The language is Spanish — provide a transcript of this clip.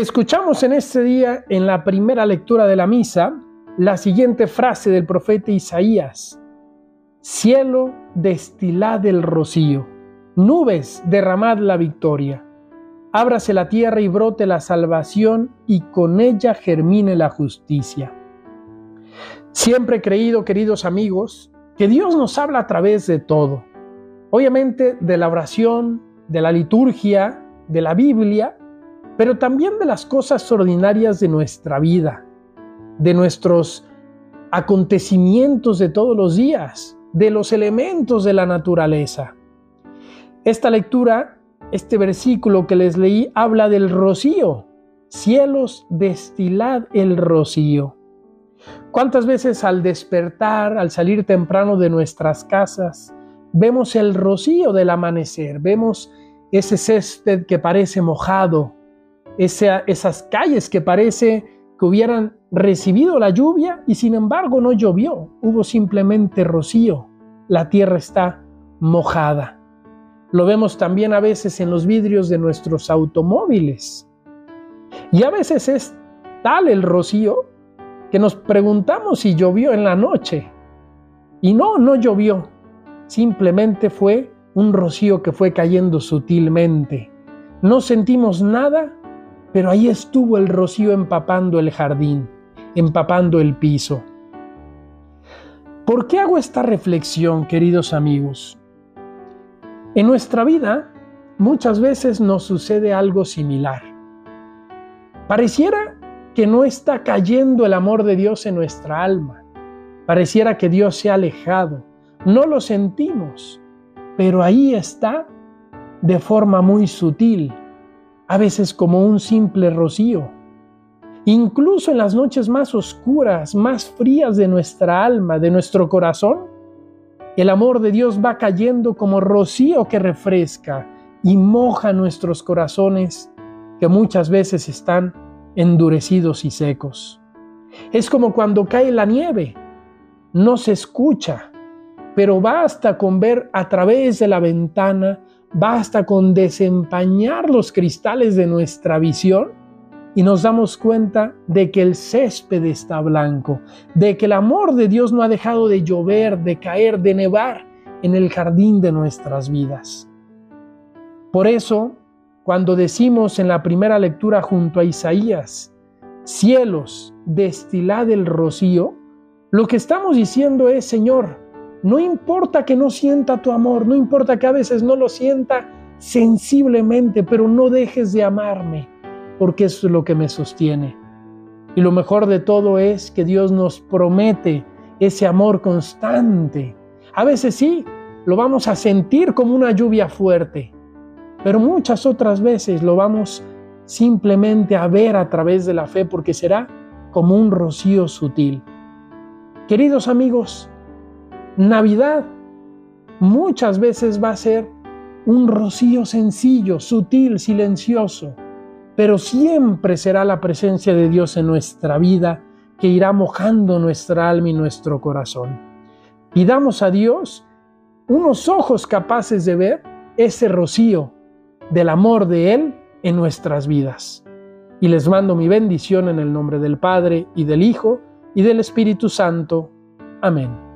Escuchamos en este día, en la primera lectura de la misa, la siguiente frase del profeta Isaías. Cielo, destilad el rocío, nubes, derramad la victoria. Ábrase la tierra y brote la salvación y con ella germine la justicia. Siempre he creído, queridos amigos, que Dios nos habla a través de todo. Obviamente de la oración, de la liturgia, de la Biblia, pero también de las cosas ordinarias de nuestra vida, de nuestros acontecimientos de todos los días, de los elementos de la naturaleza. Esta lectura, este versículo que les leí, habla del rocío. Cielos, destilad el rocío. ¿Cuántas veces al despertar, al salir temprano de nuestras casas, vemos el rocío del amanecer, vemos ese césped que parece mojado, esas calles que parece que hubieran recibido la lluvia y sin embargo no llovió, hubo simplemente rocío, la tierra está mojada. Lo vemos también a veces en los vidrios de nuestros automóviles. Y a veces es tal el rocío que nos preguntamos si llovió en la noche. Y no, no llovió. Simplemente fue un rocío que fue cayendo sutilmente. No sentimos nada pero ahí estuvo el rocío empapando el jardín, empapando el piso. ¿Por qué hago esta reflexión, queridos amigos? En nuestra vida muchas veces nos sucede algo similar. Pareciera que no está cayendo el amor de Dios en nuestra alma. Pareciera que Dios se ha alejado. No lo sentimos, pero ahí está de forma muy sutil, a veces como un simple rocío. Incluso en las noches más oscuras, más frías de nuestra alma, de nuestro corazón, el amor de Dios va cayendo como rocío que refresca y moja nuestros corazones que muchas veces están endurecidos y secos. Es como cuando cae la nieve, no se escucha, pero basta con ver a través de la ventana Basta con desempañar los cristales de nuestra visión y nos damos cuenta de que el césped está blanco, de que el amor de Dios no ha dejado de llover, de caer, de nevar en el jardín de nuestras vidas. Por eso, cuando decimos en la primera lectura junto a Isaías, cielos, destilad el rocío, lo que estamos diciendo es, Señor, no importa que no sienta tu amor, no importa que a veces no lo sienta sensiblemente, pero no dejes de amarme, porque eso es lo que me sostiene. Y lo mejor de todo es que Dios nos promete ese amor constante. A veces sí, lo vamos a sentir como una lluvia fuerte, pero muchas otras veces lo vamos simplemente a ver a través de la fe porque será como un rocío sutil. Queridos amigos, Navidad muchas veces va a ser un rocío sencillo, sutil, silencioso, pero siempre será la presencia de Dios en nuestra vida que irá mojando nuestra alma y nuestro corazón. Pidamos a Dios unos ojos capaces de ver ese rocío del amor de Él en nuestras vidas. Y les mando mi bendición en el nombre del Padre y del Hijo y del Espíritu Santo. Amén.